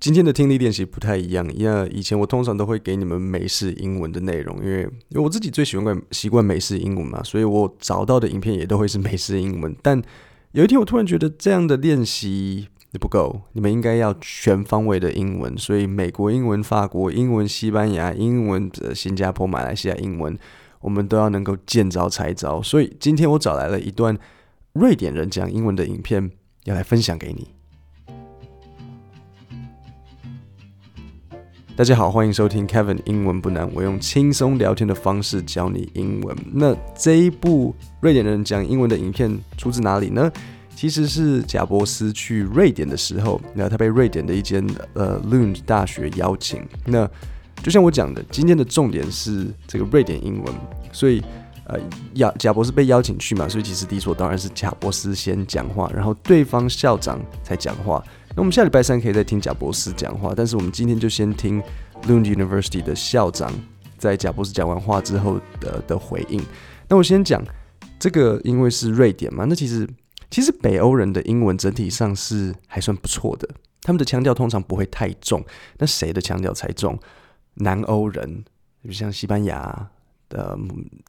今天的听力练习不太一样，因为以前我通常都会给你们美式英文的内容，因为因为我自己最喜欢习惯美式英文嘛，所以我找到的影片也都会是美式英文。但有一天我突然觉得这样的练习不够，你们应该要全方位的英文，所以美国英文、法国英文、西班牙英文、新加坡、马来西亚英文，我们都要能够见招拆招。所以今天我找来了一段瑞典人讲英文的影片，要来分享给你。大家好，欢迎收听 Kevin 英文不难，我用轻松聊天的方式教你英文。那这一部瑞典人讲英文的影片出自哪里呢？其实是贾伯斯去瑞典的时候，那他被瑞典的一间呃 Lund 大学邀请。那就像我讲的，今天的重点是这个瑞典英文，所以呃，贾贾伯斯被邀请去嘛，所以其实理所当然是贾伯斯先讲话，然后对方校长才讲话。那我们下礼拜三可以再听贾博士讲话，但是我们今天就先听 Lund University 的校长在贾博士讲完话之后的的回应。那我先讲这个，因为是瑞典嘛，那其实其实北欧人的英文整体上是还算不错的，他们的腔调通常不会太重。那谁的腔调才重？南欧人，比如像西班牙的、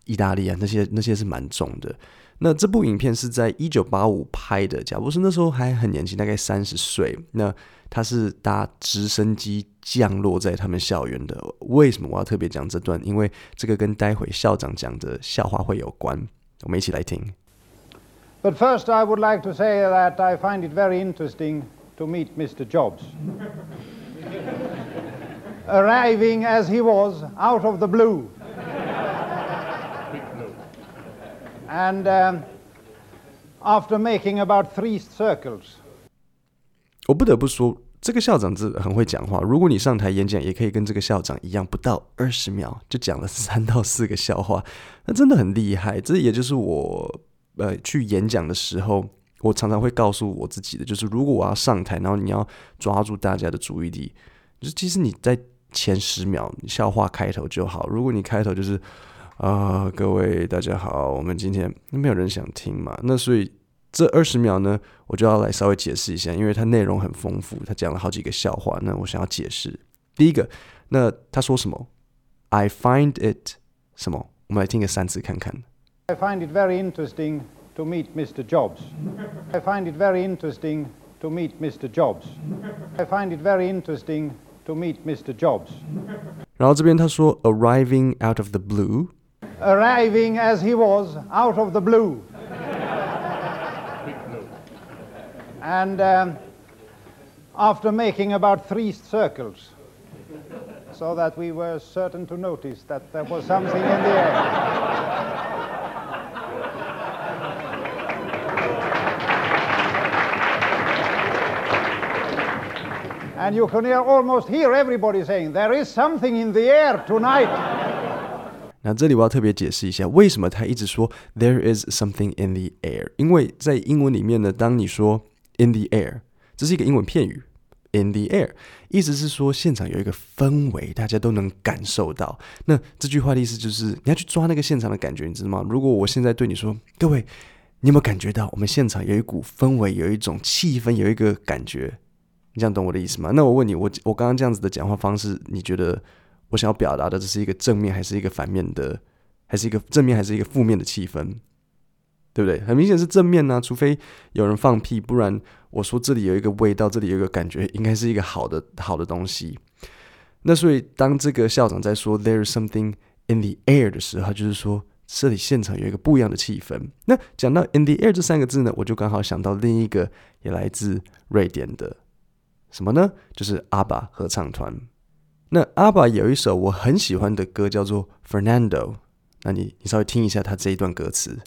意大利啊，那些那些是蛮重的。那这部影片是在一九八五拍的，贾伯斯那时候还很年轻，大概三十岁。那他是搭直升机降落在他们校园的。为什么我要特别讲这段？因为这个跟待会校长讲的笑话会有关。我们一起来听。But first, I would like to say that I find it very interesting to meet Mr. Jobs. Arriving as he was out of the blue. And after making about three circles，我不得不说，这个校长是很会讲话。如果你上台演讲，也可以跟这个校长一样，不到二十秒就讲了三到四个笑话，那真的很厉害。这也就是我呃去演讲的时候，我常常会告诉我自己的，就是如果我要上台，然后你要抓住大家的注意力，就是其实你在前十秒笑话开头就好。如果你开头就是。啊，uh, 各位大家好，我们今天没有人想听嘛，那所以这二十秒呢，我就要来稍微解释一下，因为它内容很丰富，他讲了好几个笑话，那我想要解释。第一个，那他说什么？I find it 什么？我们来听个三次看看。I find it very interesting to meet Mr. Jobs. I find it very interesting to meet Mr. Jobs. I find it very interesting to meet Mr. Jobs. 然后这边他说，arriving out of the blue。Arriving as he was out of the blue. and um, after making about three circles, so that we were certain to notice that there was something in the air. and you can hear, almost hear everybody saying, There is something in the air tonight. 那这里我要特别解释一下，为什么他一直说 "There is something in the air"？因为在英文里面呢，当你说 "in the air"，这是一个英文片语，"in the air"，意思是说现场有一个氛围，大家都能感受到。那这句话的意思就是你要去抓那个现场的感觉，你知道吗？如果我现在对你说，各位，你有没有感觉到我们现场有一股氛围，有一种气氛，有一个感觉？你这样懂我的意思吗？那我问你，我我刚刚这样子的讲话方式，你觉得？我想要表达的，这是一个正面还是一个反面的，还是一个正面还是一个负面的气氛，对不对？很明显是正面呢、除非有人放屁，不然我说这里有一个味道，这里有一个感觉，应该是一个好的好的东西。那所以当这个校长在说 "There is something in the air" 的时候，就是说这里现场有一个不一样的气氛。那讲到 "in the air" 这三个字呢，我就刚好想到另一个也来自瑞典的什么呢？就是阿爸合唱团。那阿爸有一首我很喜欢的歌，叫做《Fernando》。那你你稍微听一下他这一段歌词。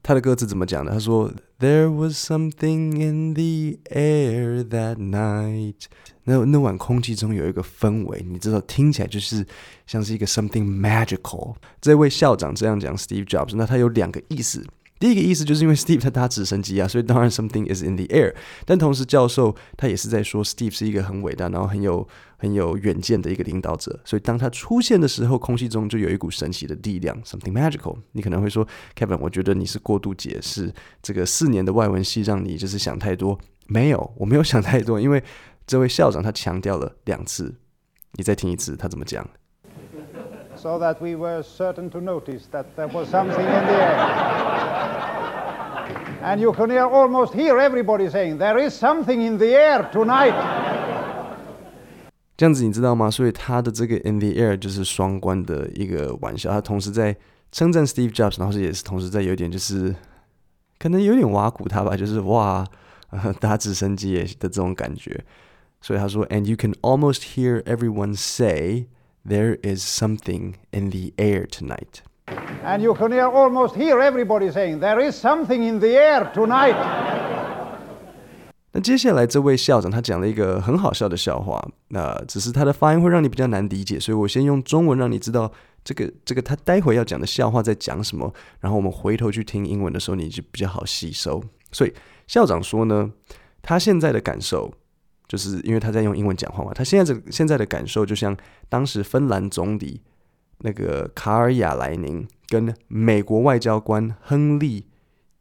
他的歌词怎么讲的？他说：“There was something in the air that night。”那那晚空气中有一个氛围，你知道，听起来就是像是一个 something magical。这位校长这样讲，Steve Jobs，那他有两个意思。第一个意思就是因为 Steve 他搭直升机啊，所以当然 something is in the air。但同时教授他也是在说 Steve 是一个很伟大，然后很有很有远见的一个领导者。所以当他出现的时候，空气中就有一股神奇的力量，something magical。你可能会说，Kevin，我觉得你是过度解释这个四年的外文系让你就是想太多。没有，我没有想太多，因为这位校长他强调了两次。你再听一次，他怎么讲？So that we were certain to notice that there was something in the air. And you can almost hear everybody saying, There is something in the air tonight. 这样子你知道吗？所以他的这个 in the air 就是双关的一个玩笑，他同时在称赞 Steve Jobs，然后是也是同时在有点就是可能有点挖苦他吧，就是哇，搭直升机的这种感觉。所以他说，And you can almost hear everyone say, There is something in the air tonight. And you can almost hear everybody saying, There is something in the air tonight. 那接下来这位校长他讲了一个很好笑的笑话，那只是他的发音会让你比较难理解，所以我先用中文让你知道这个这个他待会要讲的笑话在讲什么，然后我们回头去听英文的时候你就比较好吸收。所以校长说呢，他现在的感受就是因为他在用英文讲话嘛，他现在这现在的感受就像当时芬兰总理。那个卡尔亚莱宁跟美国外交官亨利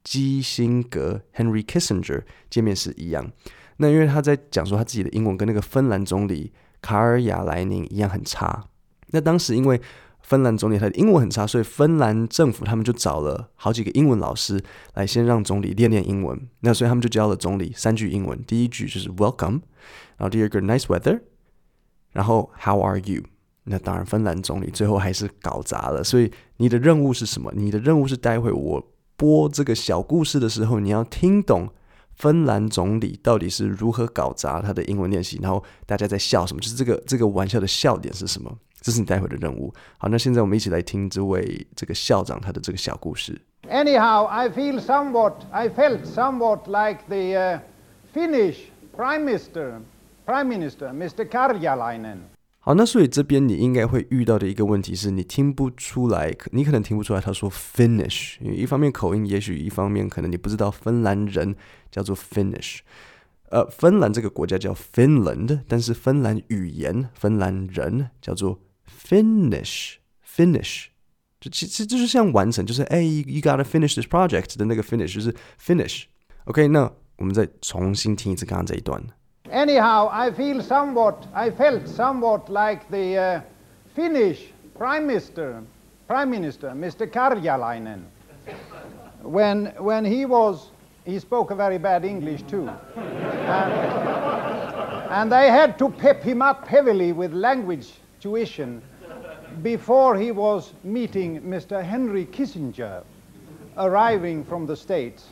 基辛格 （Henry Kissinger） 见面时一样。那因为他在讲说他自己的英文跟那个芬兰总理卡尔亚莱宁一样很差。那当时因为芬兰总理他的英文很差，所以芬兰政府他们就找了好几个英文老师来先让总理练练英文。那所以他们就教了总理三句英文，第一句就是 Welcome，然后第二个 Nice weather，然后 How are you？那当然，芬兰总理最后还是搞砸了。所以你的任务是什么？你的任务是待会我播这个小故事的时候，你要听懂芬兰总理到底是如何搞砸他的英文练习，然后大家在笑什么？就是这个这个玩笑的笑点是什么？这是你待会的任务。好，那现在我们一起来听这位这个校长他的这个小故事。Anyhow, I feel somewhat, I felt somewhat like the Finnish Prime Minister, Prime Minister, Mr. Karjalainen. 好，那所以这边你应该会遇到的一个问题是你听不出来，你可能听不出来他说 finish，因为一方面口音，也许一方面可能你不知道芬兰人叫做 finish，呃，芬兰这个国家叫 Finland，但是芬兰语言芬兰人叫做 finish，finish 就其实就是像完成，就是哎，you gotta finish this project 的那个 finish，就是 finish。OK，那我们再重新听一次刚刚这一段。Anyhow, I feel somewhat, I felt somewhat like the uh, Finnish Prime Minister, Prime Minister, Mr. Karjalainen, when, when he was, he spoke a very bad English too. and, and they had to pep him up heavily with language tuition before he was meeting Mr. Henry Kissinger, arriving from the States.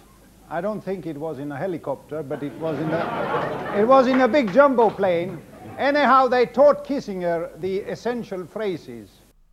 I don't think it was in a helicopter, but it was in a, it was in a big jumbo plane. Anyhow, they taught Kissinger the essential phrases.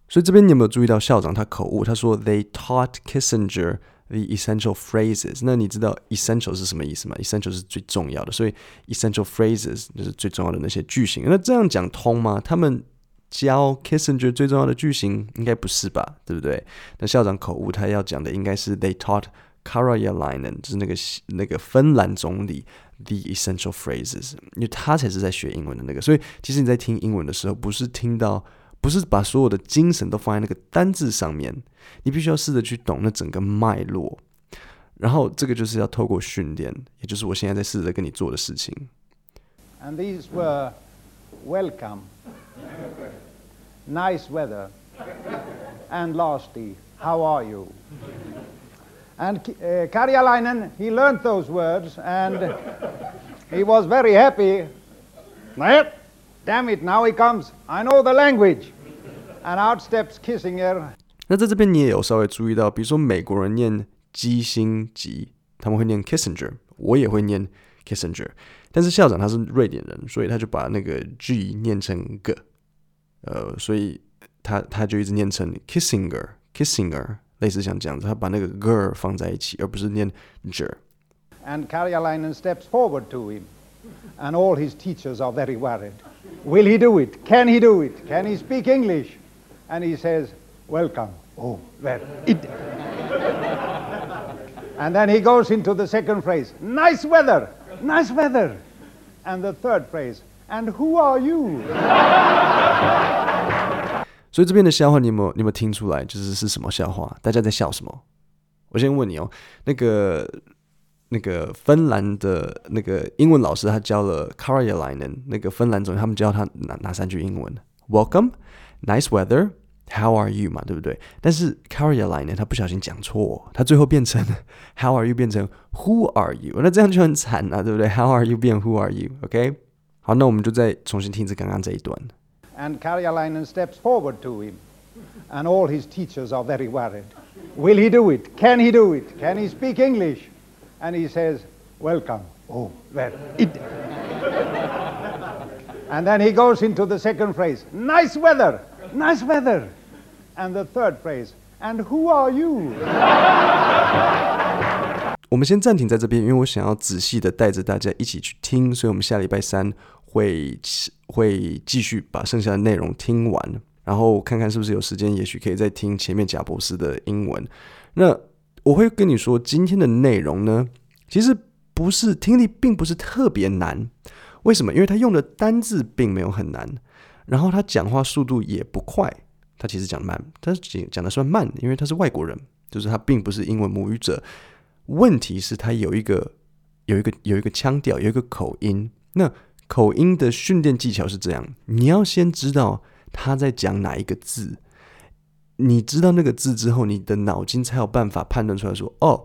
所以这边你有没有注意到校长他口误？他说 They taught Kissinger the essential phrases。那你知道 essential 是什么意思吗？essential 是最重要的，所以 essential phrases 就是最重要的那些句型。那这样讲通吗？他们教 Kissinger 最重要的句型应该不是吧？对不对？那校长口误，他要讲的应该是 They taught Karjalainen 就是那个那个芬兰总理，the essential phrases，因为他才是在学英文的那个，所以其实你在听英文的时候，不是听到，不是把所有的精神都放在那个单字上面，你必须要试着去懂那整个脉络，然后这个就是要透过训练，也就是我现在在试着跟你做的事情。And these were welcome, nice weather, and lastly, how are you? And uh, Karjalainen, he learned those words and he was very happy. Damn it, now he comes. I know the language. And out steps Kissinger. 那在这边你也有稍微注意到，比如说美国人念基辛吉，他们会念 Kissinger，我也会念 Kissinger。但是校长他是瑞典人，所以他就把那个 G 念成 G，呃，所以他他就一直念成 Kissinger，Kissinger。 类似像这样子，他把那个 ger 放在一起，而不是念 ger。And Karjalainen steps forward to him, and all his teachers are very worried. Will he do it? Can he do it? Can he speak English? And he says, "Welcome." Oh, well, it. And then he goes into the second phrase, nice weather, nice weather. And the third phrase, and who are you? 所以这边的笑话，你有没有你有没有听出来？就是是什么笑话？大家在笑什么？我先问你哦，那个那个芬兰的那个英文老师，他教了 Karjalainen 那个芬兰总，他们教他哪哪三句英文？Welcome, nice weather, how are you 嘛，对不对？但是 Karjalainen 他不小心讲错，他最后变成 How are you 变成 Who are you？那这样就很惨啊，对不对？How are you 变 Who are you？OK？好，那我们就再重新听一次刚刚这一段。And Karjalainen steps forward to him, and all his teachers are very worried. Will he do it? Can he do it? Can he speak English? And he says, Welcome. Oh, well, it. and then he goes into the second phrase, Nice weather, nice weather. And the third phrase, And who are you? 我们先暂停在这边，因为我想要仔细的带着大家一起去听，所以我们下礼拜三 会会继续把剩下的内容听完，然后看看是不是有时间，也许可以再听前面贾博士的英文。那我会跟你说，今天的内容呢，其实不是听力，并不是特别难。为什么？因为他用的单字并没有很难，然后他讲话速度也不快，他其实讲慢，他讲讲的算慢，因为他是外国人，就是他并不是英文母语者。问题是，他有一个有一个有一个腔调，有一个口音。那口音的训练技巧是这样：你要先知道他在讲哪一个字，你知道那个字之后，你的脑筋才有办法判断出来说，哦，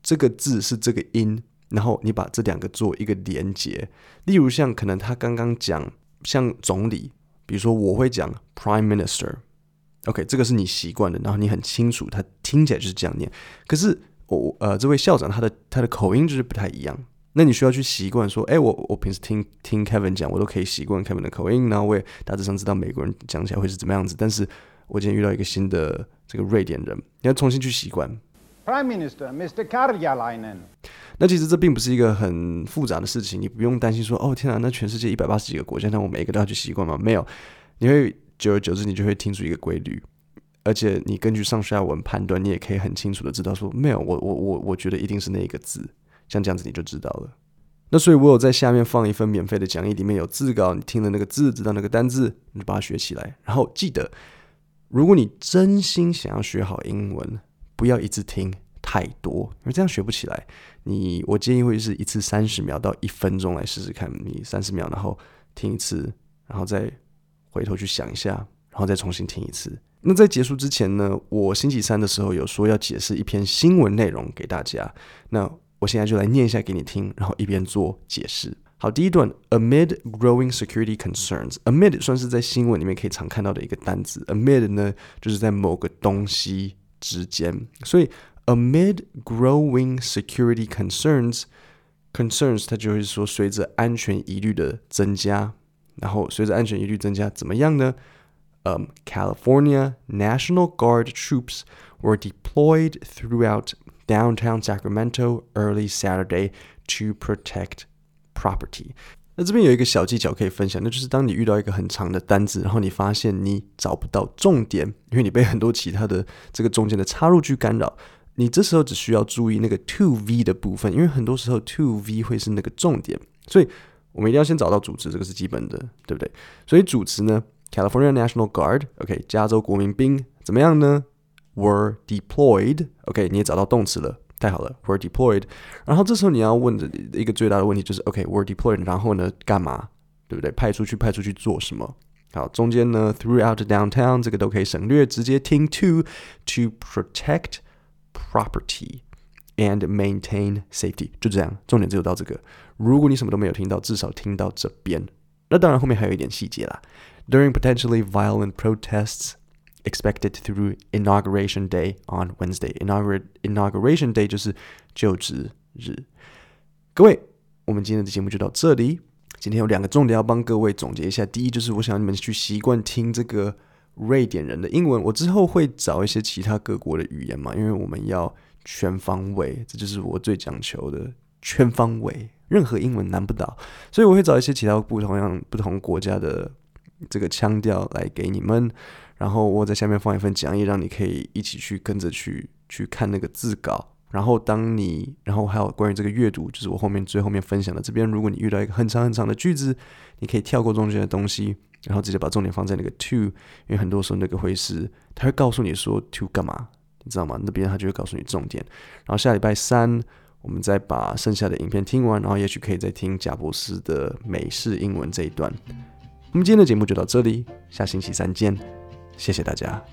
这个字是这个音，然后你把这两个做一个连接。例如，像可能他刚刚讲像总理，比如说我会讲 Prime Minister，OK，这个是你习惯的，然后你很清楚，他听起来就是这样念，可是。我呃，这位校长他的他的口音就是不太一样，那你需要去习惯说，哎，我我平时听听 Kevin 讲，我都可以习惯 Kevin 的口音，然后我也大致上知道美国人讲起来会是怎么样子。但是我今天遇到一个新的这个瑞典人，你要重新去习惯。Prime Minister Mr. Karjalainen。那其实这并不是一个很复杂的事情，你不用担心说，哦天啊，那全世界一百八十几个国家，那我每一个都要去习惯吗？没有，你会久而久之，你就会听出一个规律。而且你根据上下文判断，你也可以很清楚的知道说，没有，我我我我觉得一定是那一个字，像这样子你就知道了。那所以我有在下面放一份免费的讲义，里面有字稿，你听了那个字，知道那个单字，你就把它学起来。然后记得，如果你真心想要学好英文，不要一次听太多，因为这样学不起来。你我建议会是一次三十秒到一分钟来试试看，你三十秒，然后听一次，然后再回头去想一下，然后再重新听一次。那在结束之前呢，我星期三的时候有说要解释一篇新闻内容给大家。那我现在就来念一下给你听，然后一边做解释。好，第一段，amid growing security concerns，amid 算是在新闻里面可以常看到的一个单词。amid 呢，就是在某个东西之间，所以 amid growing security concerns，concerns 它就会说随着安全疑虑的增加，然后随着安全疑虑增加，怎么样呢？Um, California National Guard troops were deployed throughout downtown Sacramento early Saturday to protect property. 那这边有一个小技巧可以分享，那就是当你遇到一个很长的单子，然后你发现你找不到重点，因为你被很多其他的这个中间的插入句干扰，你这时候只需要注意那个 to V 的部分，因为很多时候 to V 会是那个重点，所以我们一定要先找到主词，这个是基本的，对不对？所以主词呢？California National Guard，OK，加州国民兵怎么样呢 ？Were deployed，OK，你也找到动词了，太好了，Were deployed。然后这时候你要问的一个最大的问题就是，OK，Were deployed，然后呢，干嘛？对不对？派出去，派出去做什么？好，中间呢，throughout downtown 这个都可以省略，直接听 to to protect property and maintain safety，就这样，重点只有到这个。如果你什么都没有听到，至少听到这边。那当然后面还有一点细节啦。During potentially violent protests expected through Inauguration Day on Wednesday. Inauguration Day 就是就职日。各位，我们今天的节目就到这里。今天有两个重点要帮各位总结一下。第一，就是我想你们去习惯听这个瑞典人的英文。我之后会找一些其他各国的语言嘛，因为我们要全方位，这就是我最讲求的全方位。任何英文难不倒，所以我会找一些其他不同样、不同国家的。这个腔调来给你们，然后我在下面放一份讲义，让你可以一起去跟着去去看那个字稿，然后当你，然后还有关于这个阅读，就是我后面最后面分享的这边，如果你遇到一个很长很长的句子，你可以跳过中间的东西，然后直接把重点放在那个 to，因为很多时候那个会是，他会告诉你说 to 干嘛，你知道吗？那边他就会告诉你重点。然后下礼拜三，我们再把剩下的影片听完，然后也许可以再听贾博士的美式英文这一段。我们今天的节目就到这里，下星期三见，谢谢大家。